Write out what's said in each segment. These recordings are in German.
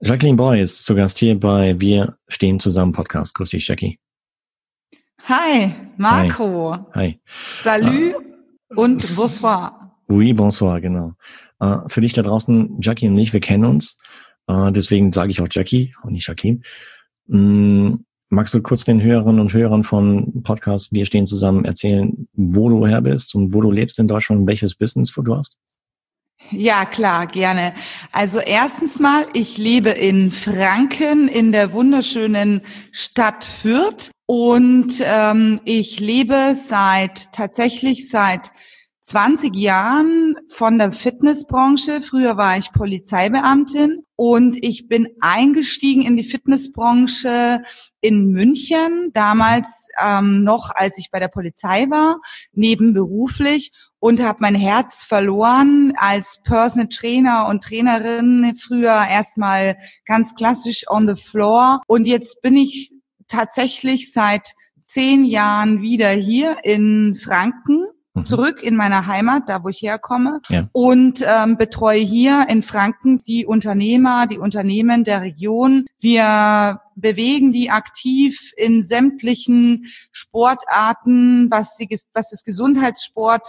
Jacqueline Boy ist zu Gast hier bei Wir stehen zusammen Podcast. Grüß dich, Jackie. Hi, Marco. Hi. Salut uh, und bonsoir. Oui, bonsoir, genau. Uh, für dich da draußen, Jackie und ich, wir kennen uns. Uh, deswegen sage ich auch Jackie und nicht Jacqueline. Mm, magst du kurz den Hörerinnen und Hörern von Podcast Wir stehen zusammen erzählen, wo du her bist und wo du lebst in Deutschland und welches Business du hast? Ja, klar, gerne. Also erstens mal, ich lebe in Franken in der wunderschönen Stadt Fürth und ähm, ich lebe seit tatsächlich seit 20 Jahren von der Fitnessbranche. Früher war ich Polizeibeamtin und ich bin eingestiegen in die Fitnessbranche in München, damals ähm, noch, als ich bei der Polizei war, nebenberuflich und habe mein Herz verloren als Personal Trainer und Trainerin. Früher erstmal ganz klassisch on the floor und jetzt bin ich tatsächlich seit zehn Jahren wieder hier in Franken Mhm. zurück in meine Heimat, da wo ich herkomme, ja. und ähm, betreue hier in Franken die Unternehmer, die Unternehmen der Region. Wir bewegen die aktiv in sämtlichen Sportarten, was, die, was das Gesundheitssport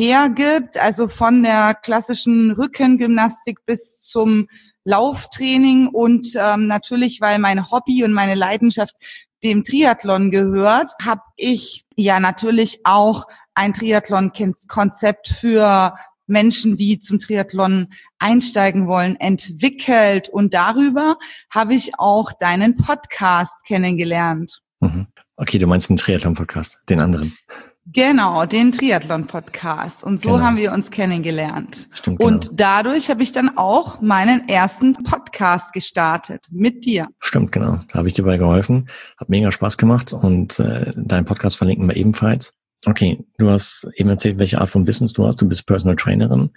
hergibt, also von der klassischen Rückengymnastik bis zum Lauftraining und ähm, natürlich, weil mein Hobby und meine Leidenschaft dem Triathlon gehört, habe ich ja natürlich auch ein Triathlon-Konzept für Menschen, die zum Triathlon einsteigen wollen, entwickelt. Und darüber habe ich auch deinen Podcast kennengelernt. Mhm. Okay, du meinst den Triathlon-Podcast, den anderen. Genau, den Triathlon-Podcast. Und so genau. haben wir uns kennengelernt. Stimmt, genau. Und dadurch habe ich dann auch meinen ersten Podcast gestartet mit dir. Stimmt, genau. Da habe ich dir bei geholfen. Hat mega Spaß gemacht und äh, deinen Podcast verlinken wir ebenfalls. Okay, du hast eben erzählt, welche Art von Business du hast. Du bist Personal Trainerin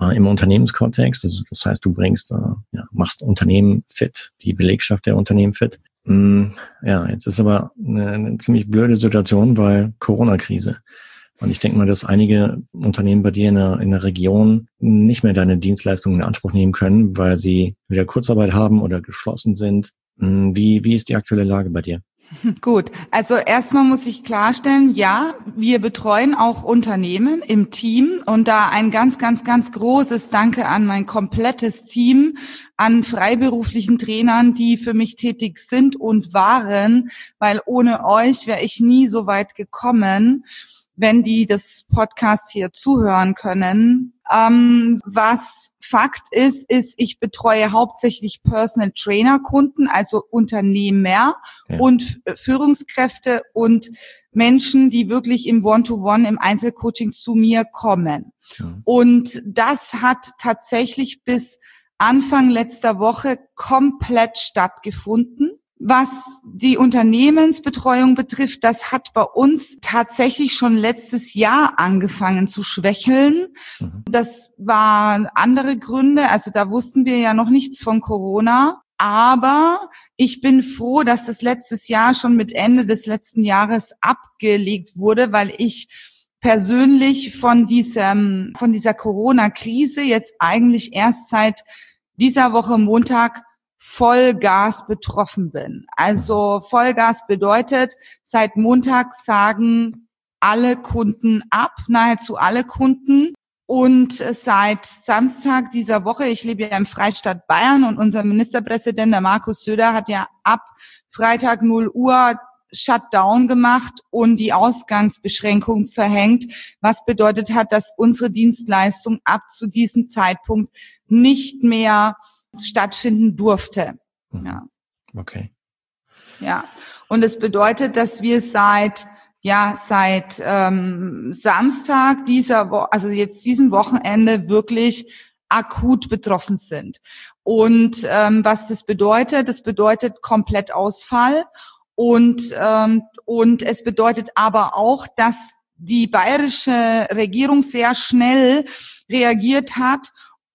äh, im Unternehmenskontext. Das, das, heißt, du bringst, äh, ja, machst Unternehmen fit, die Belegschaft der Unternehmen fit. Mm, ja, jetzt ist aber eine, eine ziemlich blöde Situation, weil Corona-Krise. Und ich denke mal, dass einige Unternehmen bei dir in der, in der Region nicht mehr deine Dienstleistungen in Anspruch nehmen können, weil sie wieder Kurzarbeit haben oder geschlossen sind. Mm, wie, wie ist die aktuelle Lage bei dir? Gut, also erstmal muss ich klarstellen, ja, wir betreuen auch Unternehmen im Team und da ein ganz, ganz, ganz großes Danke an mein komplettes Team, an freiberuflichen Trainern, die für mich tätig sind und waren, weil ohne euch wäre ich nie so weit gekommen, wenn die das Podcast hier zuhören können. Ähm, was Fakt ist, ist, ich betreue hauptsächlich Personal Trainer Kunden, also Unternehmer ja. und Führungskräfte und Menschen, die wirklich im One-to-One, -One, im Einzelcoaching zu mir kommen. Ja. Und das hat tatsächlich bis Anfang letzter Woche komplett stattgefunden. Was die Unternehmensbetreuung betrifft, das hat bei uns tatsächlich schon letztes Jahr angefangen zu schwächeln. Mhm. Das waren andere Gründe. Also da wussten wir ja noch nichts von Corona. Aber ich bin froh, dass das letztes Jahr schon mit Ende des letzten Jahres abgelegt wurde, weil ich persönlich von diesem, von dieser Corona-Krise jetzt eigentlich erst seit dieser Woche Montag Vollgas betroffen bin. Also Vollgas bedeutet, seit Montag sagen alle Kunden ab, nahezu alle Kunden. Und seit Samstag dieser Woche, ich lebe ja im Freistaat Bayern und unser Ministerpräsident, der Markus Söder, hat ja ab Freitag 0 Uhr Shutdown gemacht und die Ausgangsbeschränkung verhängt, was bedeutet hat, dass unsere Dienstleistung ab zu diesem Zeitpunkt nicht mehr stattfinden durfte. Mhm. Ja. Okay. Ja. Und es bedeutet, dass wir seit ja seit ähm, Samstag dieser Wo also jetzt diesem Wochenende wirklich akut betroffen sind. Und ähm, was das bedeutet, das bedeutet Komplettausfall und ähm, und es bedeutet aber auch, dass die bayerische Regierung sehr schnell reagiert hat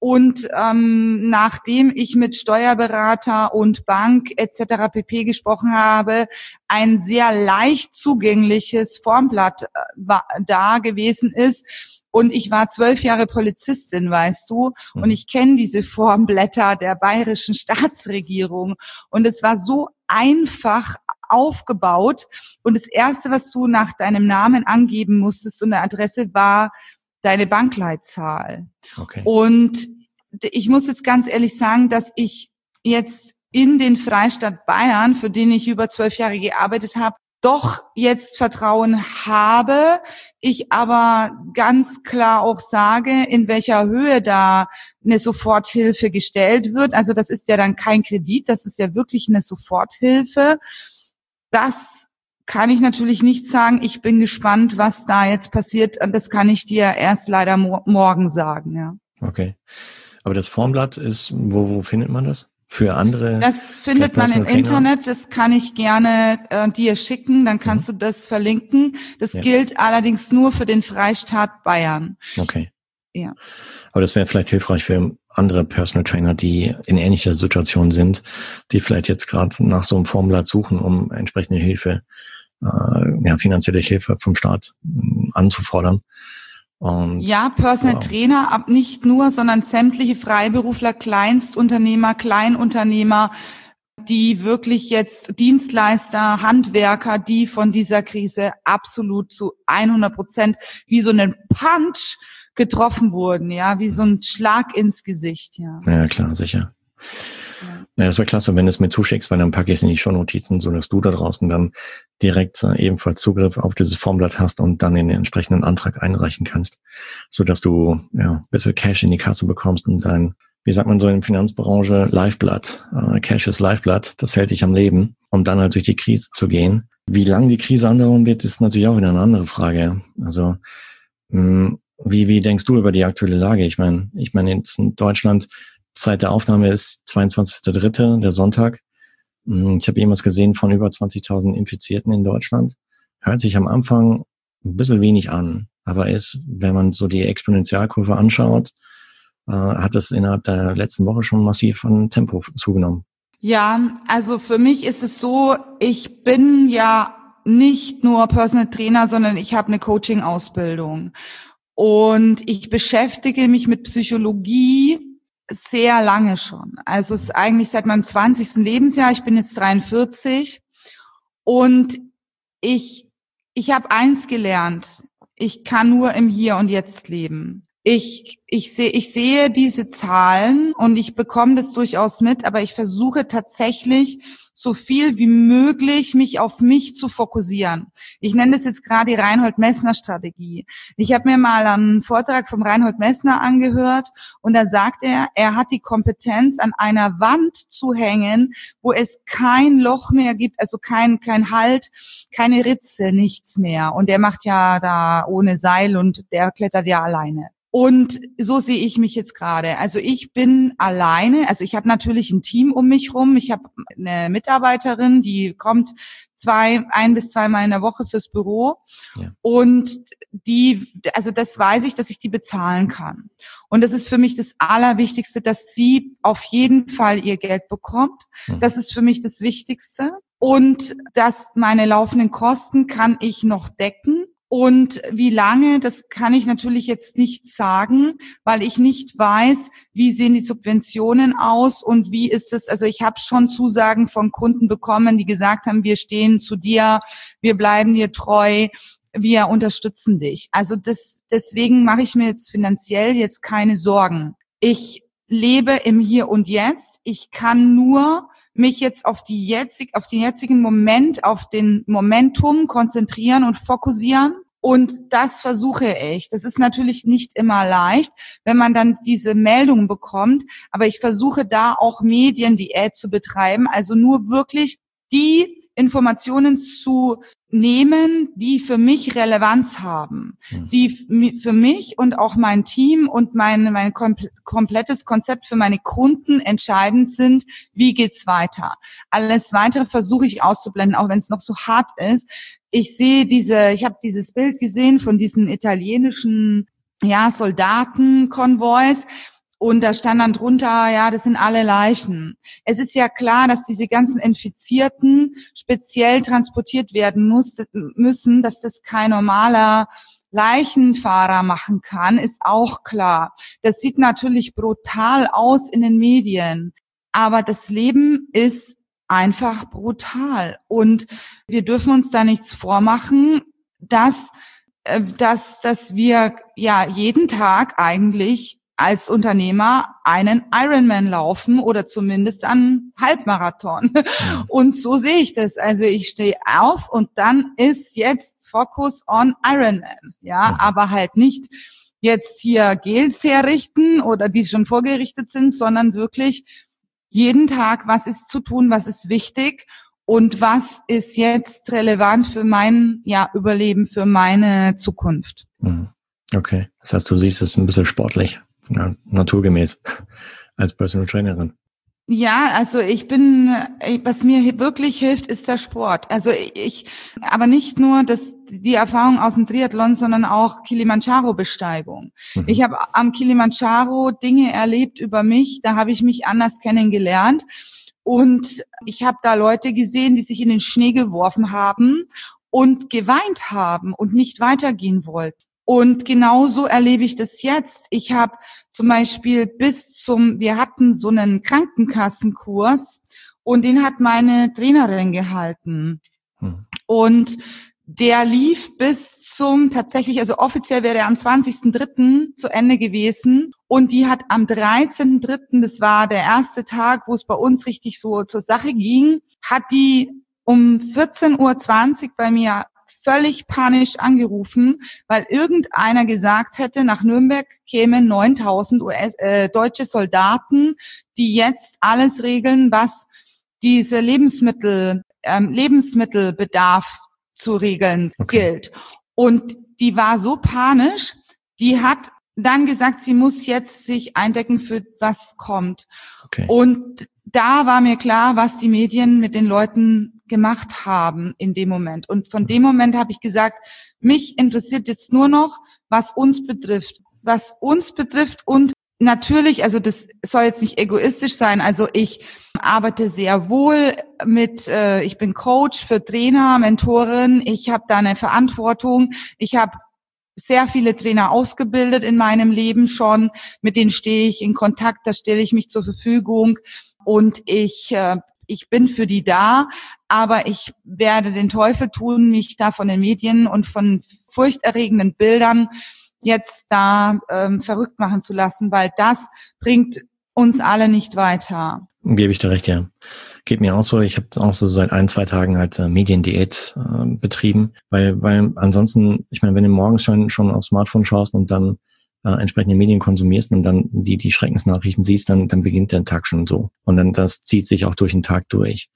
und ähm, nachdem ich mit Steuerberater und Bank etc. pp gesprochen habe, ein sehr leicht zugängliches Formblatt äh, da gewesen ist Und ich war zwölf Jahre Polizistin, weißt du, und mhm. ich kenne diese Formblätter der bayerischen Staatsregierung. Und es war so einfach aufgebaut. Und das Erste, was du nach deinem Namen angeben musstest und der Adresse war deine Bankleitzahl. Okay. Und ich muss jetzt ganz ehrlich sagen, dass ich jetzt in den Freistaat Bayern, für den ich über zwölf Jahre gearbeitet habe, doch jetzt Vertrauen habe, ich aber ganz klar auch sage, in welcher Höhe da eine Soforthilfe gestellt wird. Also das ist ja dann kein Kredit, das ist ja wirklich eine Soforthilfe. Das kann ich natürlich nicht sagen. Ich bin gespannt, was da jetzt passiert. Und das kann ich dir erst leider morgen sagen, ja. Okay. Aber das Formblatt ist, wo, wo findet man das? Für andere? Das findet man im? Internet. Das kann ich gerne äh, dir schicken. Dann kannst mhm. du das verlinken. Das ja. gilt allerdings nur für den Freistaat Bayern. Okay. Ja. Aber das wäre vielleicht hilfreich für andere Personal Trainer, die in ähnlicher Situation sind, die vielleicht jetzt gerade nach so einem Formblatt suchen, um entsprechende Hilfe, äh, ja, finanzielle Hilfe vom Staat äh, anzufordern. Und, ja, Personal wow. Trainer, ab nicht nur, sondern sämtliche Freiberufler, Kleinstunternehmer, Kleinunternehmer, die wirklich jetzt Dienstleister, Handwerker, die von dieser Krise absolut zu 100 Prozent wie so einen Punch getroffen wurden, ja, wie so ein Schlag ins Gesicht, ja. Ja, klar, sicher. Ja, das wäre klasse, wenn du es mir zuschickst, weil dann packe ich es in die Shownotizen, so dass du da draußen dann direkt äh, ebenfalls Zugriff auf dieses Formblatt hast und dann den entsprechenden Antrag einreichen kannst, so dass du ja ein bisschen Cash in die Kasse bekommst und dein, wie sagt man so in der Finanzbranche, Lifeblood, äh, Cash ist Lifeblood, das hält dich am Leben, um dann halt durch die Krise zu gehen. Wie lange die Krise andauern wird, ist natürlich auch wieder eine andere Frage. Also mh, hm, wie, wie denkst du über die aktuelle Lage? Ich meine, ich meine, jetzt in Deutschland Zeit der Aufnahme ist 22.3., der Sonntag. Hm, ich habe jemals gesehen von über 20.000 Infizierten in Deutschland. Hört sich am Anfang ein bisschen wenig an, aber ist, wenn man so die Exponentialkurve anschaut, äh, hat es innerhalb der letzten Woche schon massiv an Tempo zugenommen. Ja, also für mich ist es so, ich bin ja nicht nur Personal Trainer, sondern ich habe eine Coaching-Ausbildung. Und ich beschäftige mich mit Psychologie sehr lange schon. Also es ist eigentlich seit meinem 20. Lebensjahr. Ich bin jetzt 43 und ich, ich habe eins gelernt. Ich kann nur im Hier und Jetzt leben. Ich, ich sehe, ich sehe diese Zahlen und ich bekomme das durchaus mit, aber ich versuche tatsächlich so viel wie möglich mich auf mich zu fokussieren. Ich nenne das jetzt gerade die Reinhold-Messner-Strategie. Ich habe mir mal einen Vortrag vom Reinhold Messner angehört und da sagt er, er hat die Kompetenz, an einer Wand zu hängen, wo es kein Loch mehr gibt, also kein, kein Halt, keine Ritze, nichts mehr. Und er macht ja da ohne Seil und der klettert ja alleine. Und so sehe ich mich jetzt gerade. Also ich bin alleine. Also ich habe natürlich ein Team um mich rum. Ich habe eine Mitarbeiterin, die kommt zwei, ein bis zweimal in der Woche fürs Büro. Ja. Und die, also das weiß ich, dass ich die bezahlen kann. Und das ist für mich das Allerwichtigste, dass sie auf jeden Fall ihr Geld bekommt. Mhm. Das ist für mich das Wichtigste. Und dass meine laufenden Kosten kann ich noch decken. Und wie lange, das kann ich natürlich jetzt nicht sagen, weil ich nicht weiß, wie sehen die Subventionen aus und wie ist es. Also ich habe schon Zusagen von Kunden bekommen, die gesagt haben, wir stehen zu dir, wir bleiben dir treu, wir unterstützen dich. Also das, deswegen mache ich mir jetzt finanziell jetzt keine Sorgen. Ich lebe im Hier und Jetzt. Ich kann nur mich jetzt auf die jetzig, auf den jetzigen Moment, auf den Momentum konzentrieren und fokussieren. Und das versuche ich. Das ist natürlich nicht immer leicht, wenn man dann diese Meldungen bekommt. Aber ich versuche da auch Mediendiät zu betreiben. Also nur wirklich die Informationen zu nehmen, die für mich Relevanz haben, hm. die für mich und auch mein Team und mein, mein komplettes Konzept für meine Kunden entscheidend sind, wie geht's weiter. Alles weitere versuche ich auszublenden, auch wenn es noch so hart ist. Ich sehe diese, ich habe dieses Bild gesehen von diesen italienischen ja, Soldatenkonvois und da stand dann drunter, ja, das sind alle Leichen. Es ist ja klar, dass diese ganzen Infizierten speziell transportiert werden muss, müssen, dass das kein normaler Leichenfahrer machen kann, ist auch klar. Das sieht natürlich brutal aus in den Medien. Aber das Leben ist einfach brutal. Und wir dürfen uns da nichts vormachen, dass, äh, dass, dass wir ja jeden Tag eigentlich als Unternehmer einen Ironman laufen oder zumindest einen Halbmarathon. Und so sehe ich das. Also ich stehe auf und dann ist jetzt Focus on Ironman. Ja, aber halt nicht jetzt hier Gels herrichten oder die schon vorgerichtet sind, sondern wirklich jeden Tag, was ist zu tun, was ist wichtig und was ist jetzt relevant für mein ja, Überleben, für meine Zukunft. Mhm. Okay, das heißt, du siehst es ein bisschen sportlich, ja, naturgemäß als Personal Trainerin. Ja, also ich bin, was mir wirklich hilft, ist der Sport. Also ich, aber nicht nur das, die Erfahrung aus dem Triathlon, sondern auch Kilimanjaro-Besteigung. Mhm. Ich habe am Kilimanjaro Dinge erlebt über mich, da habe ich mich anders kennengelernt. Und ich habe da Leute gesehen, die sich in den Schnee geworfen haben und geweint haben und nicht weitergehen wollten. Und genauso erlebe ich das jetzt. Ich habe zum Beispiel bis zum, wir hatten so einen Krankenkassenkurs und den hat meine Trainerin gehalten. Hm. Und der lief bis zum tatsächlich, also offiziell wäre er am 20.03. zu Ende gewesen. Und die hat am 13.03., das war der erste Tag, wo es bei uns richtig so zur Sache ging, hat die um 14.20 Uhr bei mir völlig panisch angerufen, weil irgendeiner gesagt hätte, nach Nürnberg kämen 9000 US, äh, deutsche Soldaten, die jetzt alles regeln, was diese Lebensmittel, ähm, Lebensmittelbedarf zu regeln okay. gilt. Und die war so panisch, die hat dann gesagt, sie muss jetzt sich eindecken für was kommt. Okay. Und da war mir klar, was die Medien mit den Leuten gemacht haben in dem Moment. Und von dem Moment habe ich gesagt, mich interessiert jetzt nur noch, was uns betrifft. Was uns betrifft und natürlich, also das soll jetzt nicht egoistisch sein. Also ich arbeite sehr wohl mit, äh, ich bin Coach für Trainer, Mentorin. Ich habe da eine Verantwortung. Ich habe sehr viele Trainer ausgebildet in meinem Leben schon. Mit denen stehe ich in Kontakt, da stelle ich mich zur Verfügung und ich äh, ich bin für die da, aber ich werde den Teufel tun, mich da von den Medien und von furchterregenden Bildern jetzt da ähm, verrückt machen zu lassen, weil das bringt uns alle nicht weiter. Gebe ich dir recht, ja. Geht mir auch so. Ich habe auch so seit ein, zwei Tagen halt äh, Mediendiät äh, betrieben, weil, weil ansonsten, ich meine, wenn du morgens schon, schon aufs Smartphone schaust und dann äh, entsprechende Medien konsumierst und dann die, die Schreckensnachrichten siehst, dann, dann beginnt der Tag schon so. Und dann das zieht sich auch durch den Tag durch.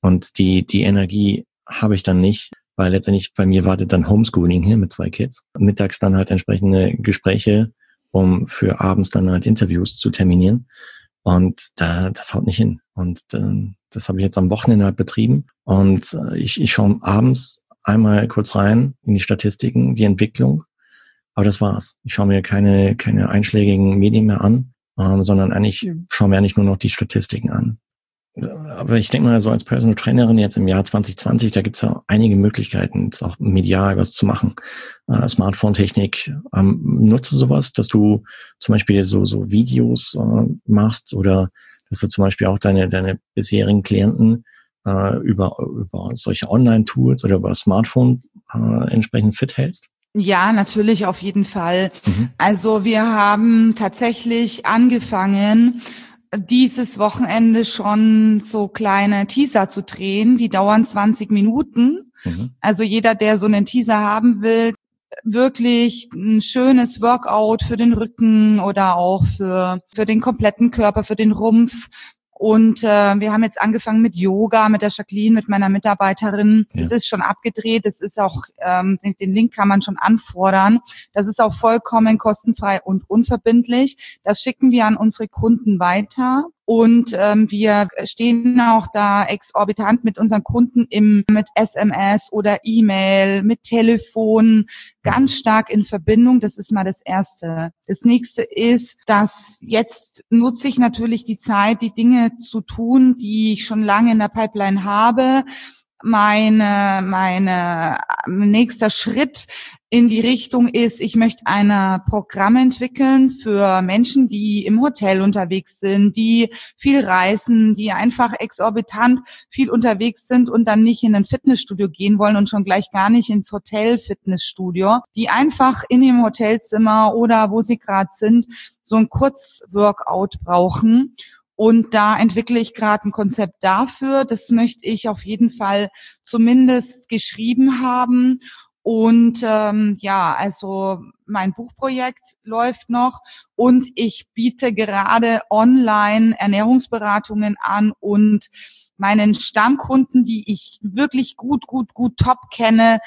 Und die, die Energie habe ich dann nicht, weil letztendlich bei mir wartet dann Homeschooling hier mit zwei Kids. Mittags dann halt entsprechende Gespräche, um für abends dann halt Interviews zu terminieren. Und da, das haut nicht hin. Und äh, das habe ich jetzt am Wochenende halt betrieben. Und äh, ich, ich schaue abends einmal kurz rein in die Statistiken, die Entwicklung aber das war's. Ich schaue mir keine, keine einschlägigen Medien mehr an, ähm, sondern eigentlich schaue mir eigentlich nur noch die Statistiken an. Aber ich denke mal, so als Personal Trainerin jetzt im Jahr 2020, da gibt's ja einige Möglichkeiten, jetzt auch medial was zu machen. Äh, Smartphone-Technik, ähm, nutze sowas, dass du zum Beispiel so, so Videos äh, machst oder dass du zum Beispiel auch deine, deine bisherigen Klienten äh, über, über solche Online-Tools oder über Smartphone äh, entsprechend fit hältst? Ja, natürlich, auf jeden Fall. Mhm. Also wir haben tatsächlich angefangen, dieses Wochenende schon so kleine Teaser zu drehen. Die dauern 20 Minuten. Mhm. Also jeder, der so einen Teaser haben will, wirklich ein schönes Workout für den Rücken oder auch für, für den kompletten Körper, für den Rumpf, und äh, wir haben jetzt angefangen mit Yoga, mit der Jacqueline, mit meiner Mitarbeiterin. Ja. Das ist schon abgedreht. Das ist auch, ähm, den Link kann man schon anfordern. Das ist auch vollkommen kostenfrei und unverbindlich. Das schicken wir an unsere Kunden weiter. Und ähm, wir stehen auch da exorbitant mit unseren Kunden im mit SMS oder E-Mail, mit Telefon ganz stark in Verbindung. Das ist mal das Erste. Das nächste ist, dass jetzt nutze ich natürlich die Zeit, die Dinge zu tun, die ich schon lange in der Pipeline habe meine, meine nächster Schritt in die Richtung ist, ich möchte ein Programm entwickeln für Menschen, die im Hotel unterwegs sind, die viel reisen, die einfach exorbitant viel unterwegs sind und dann nicht in ein Fitnessstudio gehen wollen und schon gleich gar nicht ins Hotel-Fitnessstudio, die einfach in ihrem Hotelzimmer oder wo sie gerade sind, so ein Kurzworkout brauchen. Und da entwickle ich gerade ein Konzept dafür. Das möchte ich auf jeden Fall zumindest geschrieben haben. Und ähm, ja, also mein Buchprojekt läuft noch und ich biete gerade online Ernährungsberatungen an und meinen Stammkunden, die ich wirklich gut, gut, gut top kenne,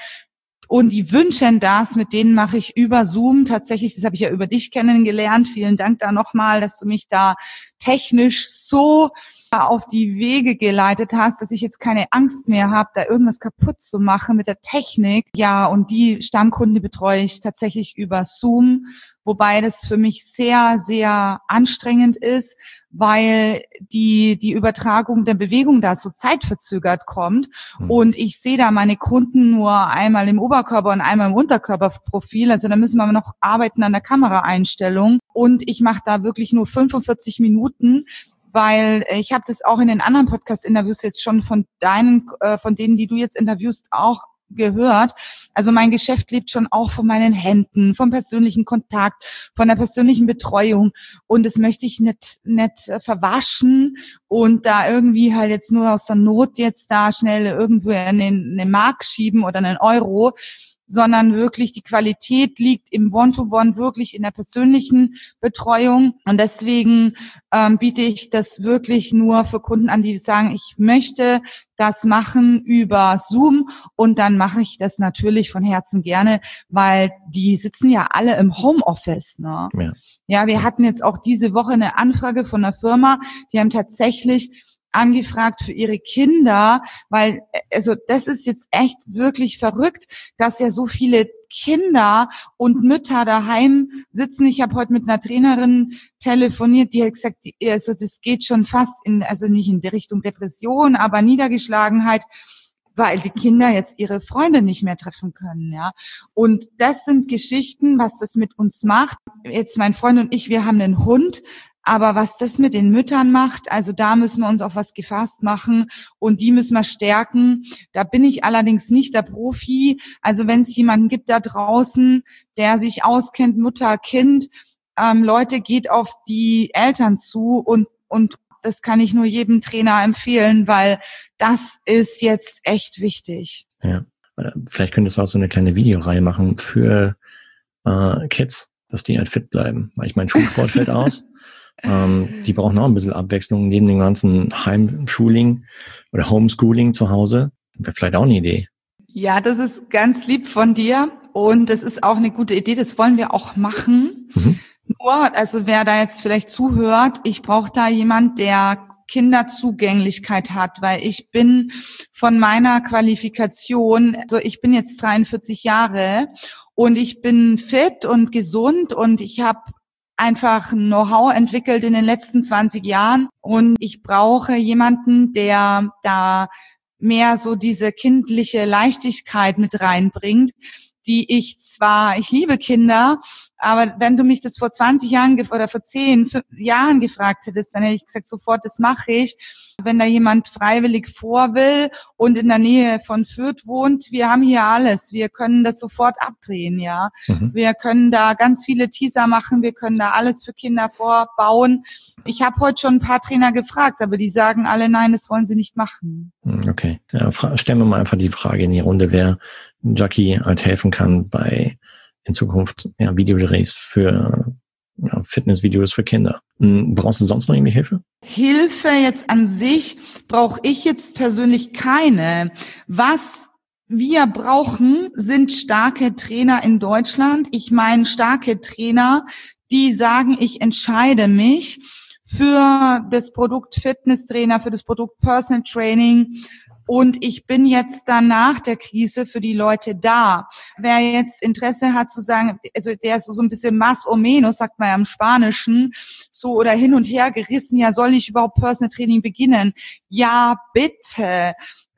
und die wünschen das, mit denen mache ich über Zoom tatsächlich, das habe ich ja über dich kennengelernt. Vielen Dank da nochmal, dass du mich da technisch so auf die Wege geleitet hast, dass ich jetzt keine Angst mehr habe, da irgendwas kaputt zu machen mit der Technik. Ja, und die Stammkunde betreue ich tatsächlich über Zoom, wobei das für mich sehr, sehr anstrengend ist, weil die, die Übertragung der Bewegung da so zeitverzögert kommt. Mhm. Und ich sehe da meine Kunden nur einmal im Oberkörper und einmal im Unterkörperprofil. Also da müssen wir noch arbeiten an der Kameraeinstellung. Und ich mache da wirklich nur 45 Minuten weil äh, ich habe das auch in den anderen Podcast-Interviews jetzt schon von deinen, äh, von denen, die du jetzt interviewst, auch gehört. Also mein Geschäft lebt schon auch von meinen Händen, vom persönlichen Kontakt, von der persönlichen Betreuung. Und das möchte ich nicht, nicht äh, verwaschen und da irgendwie halt jetzt nur aus der Not jetzt da schnell irgendwo in den, in den Markt schieben oder einen Euro sondern wirklich die Qualität liegt im One-to-One, -One, wirklich in der persönlichen Betreuung. Und deswegen ähm, biete ich das wirklich nur für Kunden an, die sagen, ich möchte das machen über Zoom und dann mache ich das natürlich von Herzen gerne, weil die sitzen ja alle im Homeoffice. Ne? Ja. ja, wir hatten jetzt auch diese Woche eine Anfrage von einer Firma, die haben tatsächlich angefragt für ihre Kinder, weil also das ist jetzt echt wirklich verrückt, dass ja so viele Kinder und Mütter daheim sitzen. Ich habe heute mit einer Trainerin telefoniert, die hat gesagt, also das geht schon fast in also nicht in die Richtung Depression, aber Niedergeschlagenheit weil die Kinder jetzt ihre Freunde nicht mehr treffen können, ja. Und das sind Geschichten, was das mit uns macht. Jetzt mein Freund und ich, wir haben einen Hund, aber was das mit den Müttern macht, also da müssen wir uns auf was gefasst machen und die müssen wir stärken. Da bin ich allerdings nicht der Profi. Also wenn es jemanden gibt da draußen, der sich auskennt, Mutter, Kind, ähm, Leute, geht auf die Eltern zu und, und das kann ich nur jedem Trainer empfehlen, weil das ist jetzt echt wichtig. Ja, vielleicht könntest du auch so eine kleine Videoreihe machen für äh, Kids, dass die halt fit bleiben. Weil ich mein Schulsport fällt aus. Ähm, die brauchen auch ein bisschen Abwechslung neben dem ganzen Heimschooling oder Homeschooling zu Hause. Wäre vielleicht auch eine Idee. Ja, das ist ganz lieb von dir und das ist auch eine gute Idee. Das wollen wir auch machen. Mhm. Nur, also wer da jetzt vielleicht zuhört, ich brauche da jemand, der Kinderzugänglichkeit hat, weil ich bin von meiner Qualifikation, also ich bin jetzt 43 Jahre und ich bin fit und gesund und ich habe einfach Know-how entwickelt in den letzten 20 Jahren. Und ich brauche jemanden, der da mehr so diese kindliche Leichtigkeit mit reinbringt, die ich zwar, ich liebe Kinder, aber wenn du mich das vor 20 Jahren oder vor 10 Jahren gefragt hättest, dann hätte ich gesagt, sofort, das mache ich. Wenn da jemand freiwillig vor will und in der Nähe von Fürth wohnt, wir haben hier alles. Wir können das sofort abdrehen, ja. Mhm. Wir können da ganz viele Teaser machen. Wir können da alles für Kinder vorbauen. Ich habe heute schon ein paar Trainer gefragt, aber die sagen alle, nein, das wollen sie nicht machen. Hm, okay. Ja, stellen wir mal einfach die Frage in die Runde, wer Jackie halt helfen kann bei in Zukunft ja, Videodrehs für ja, Fitnessvideos für Kinder. Hm, brauchst du sonst noch irgendwie Hilfe? Hilfe jetzt an sich brauche ich jetzt persönlich keine. Was wir brauchen, sind starke Trainer in Deutschland. Ich meine starke Trainer, die sagen, ich entscheide mich für das Produkt Fitness Trainer, für das Produkt Personal Training und ich bin jetzt dann nach der Krise für die Leute da. Wer jetzt Interesse hat zu sagen, also der ist so ein bisschen más o menos, sagt man ja im Spanischen, so oder hin und her gerissen, ja, soll ich überhaupt Personal Training beginnen? Ja, bitte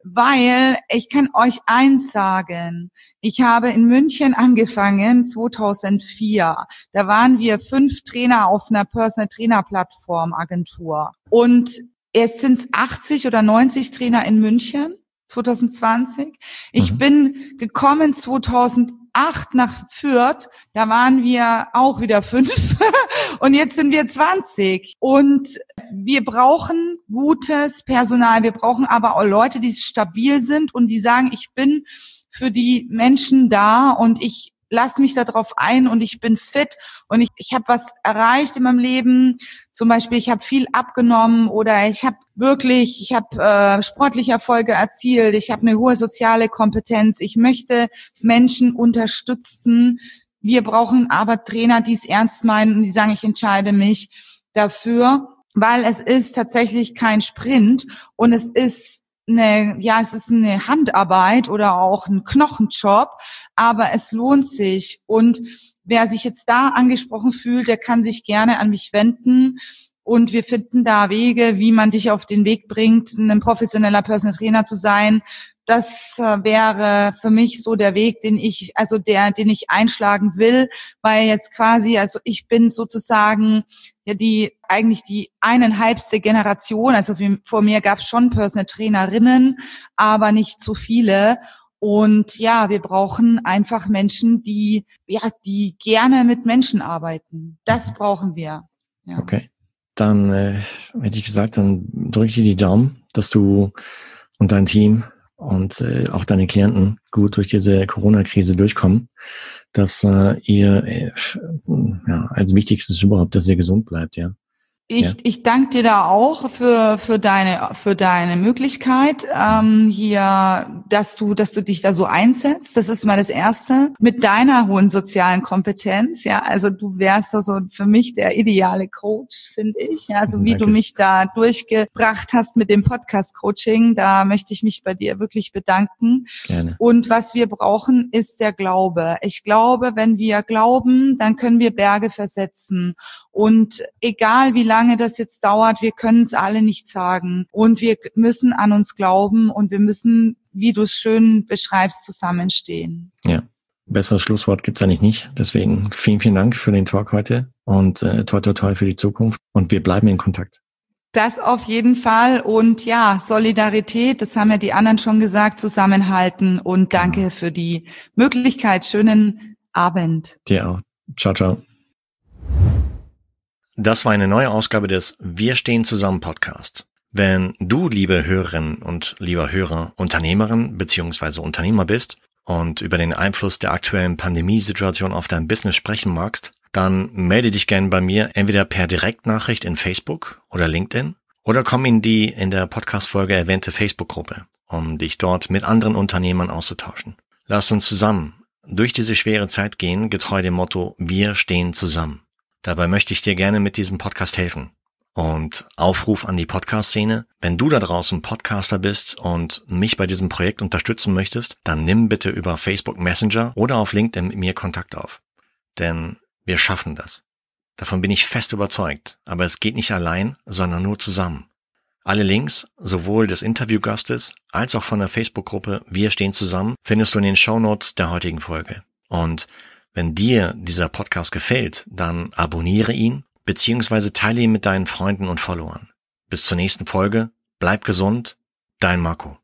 weil ich kann euch eins sagen. Ich habe in München angefangen 2004. Da waren wir fünf Trainer auf einer Personal Trainer Plattform Agentur und jetzt sind es 80 oder 90 Trainer in München 2020. Ich mhm. bin gekommen 2008 nach Fürth, da waren wir auch wieder fünf und jetzt sind wir 20. Und wir brauchen gutes Personal, wir brauchen aber auch Leute, die stabil sind und die sagen, ich bin für die Menschen da und ich lass mich darauf ein und ich bin fit und ich, ich habe was erreicht in meinem Leben. Zum Beispiel, ich habe viel abgenommen oder ich habe wirklich, ich habe äh, sportliche Erfolge erzielt, ich habe eine hohe soziale Kompetenz, ich möchte Menschen unterstützen. Wir brauchen aber Trainer, die es ernst meinen und die sagen, ich entscheide mich dafür, weil es ist tatsächlich kein Sprint und es ist eine, ja, es ist eine Handarbeit oder auch ein Knochenjob, aber es lohnt sich. Und wer sich jetzt da angesprochen fühlt, der kann sich gerne an mich wenden. Und wir finden da Wege, wie man dich auf den Weg bringt, ein professioneller Personal Trainer zu sein, das äh, wäre für mich so der Weg, den ich, also der, den ich einschlagen will, weil jetzt quasi, also ich bin sozusagen ja die eigentlich die eineinhalbste Generation, also vor mir gab es schon Personal Trainerinnen, aber nicht zu viele. Und ja, wir brauchen einfach Menschen, die ja, die gerne mit Menschen arbeiten. Das brauchen wir. Ja. Okay, dann äh, hätte ich gesagt, dann drücke ich dir die Daumen, dass du und dein Team und äh, auch deine Klienten gut durch diese Corona-Krise durchkommen, dass äh, ihr äh, ja, als wichtigstes überhaupt, dass ihr gesund bleibt, ja. Ich, ja. ich danke dir da auch für, für deine, für deine Möglichkeit, ähm, hier, dass du, dass du dich da so einsetzt. Das ist mal das Erste. Mit deiner hohen sozialen Kompetenz, ja. Also du wärst so also für mich der ideale Coach, finde ich. Ja, also wie danke. du mich da durchgebracht hast mit dem Podcast-Coaching, da möchte ich mich bei dir wirklich bedanken. Gerne. Und was wir brauchen, ist der Glaube. Ich glaube, wenn wir glauben, dann können wir Berge versetzen. Und egal wie lange das jetzt dauert, wir können es alle nicht sagen. Und wir müssen an uns glauben und wir müssen, wie du es schön beschreibst, zusammenstehen. Ja. Besseres Schlusswort gibt's eigentlich nicht. Deswegen vielen, vielen Dank für den Talk heute und äh, toi, toi, toi für die Zukunft. Und wir bleiben in Kontakt. Das auf jeden Fall. Und ja, Solidarität, das haben ja die anderen schon gesagt, zusammenhalten. Und genau. danke für die Möglichkeit. Schönen Abend. Dir auch. Ciao, ciao. Das war eine neue Ausgabe des Wir stehen zusammen Podcast. Wenn du, liebe Hörerinnen und lieber Hörer, Unternehmerin bzw. Unternehmer bist und über den Einfluss der aktuellen Pandemiesituation auf dein Business sprechen magst, dann melde dich gerne bei mir entweder per Direktnachricht in Facebook oder LinkedIn oder komm in die in der Podcast-Folge erwähnte Facebook-Gruppe, um dich dort mit anderen Unternehmern auszutauschen. Lass uns zusammen durch diese schwere Zeit gehen, getreu dem Motto Wir stehen zusammen. Dabei möchte ich dir gerne mit diesem Podcast helfen. Und Aufruf an die Podcast-Szene. Wenn du da draußen Podcaster bist und mich bei diesem Projekt unterstützen möchtest, dann nimm bitte über Facebook Messenger oder auf LinkedIn mit mir Kontakt auf. Denn wir schaffen das. Davon bin ich fest überzeugt. Aber es geht nicht allein, sondern nur zusammen. Alle Links, sowohl des Interviewgastes als auch von der Facebook-Gruppe Wir stehen zusammen, findest du in den Show Notes der heutigen Folge. Und wenn dir dieser Podcast gefällt, dann abonniere ihn beziehungsweise teile ihn mit deinen Freunden und Followern. Bis zur nächsten Folge. Bleib gesund. Dein Marco.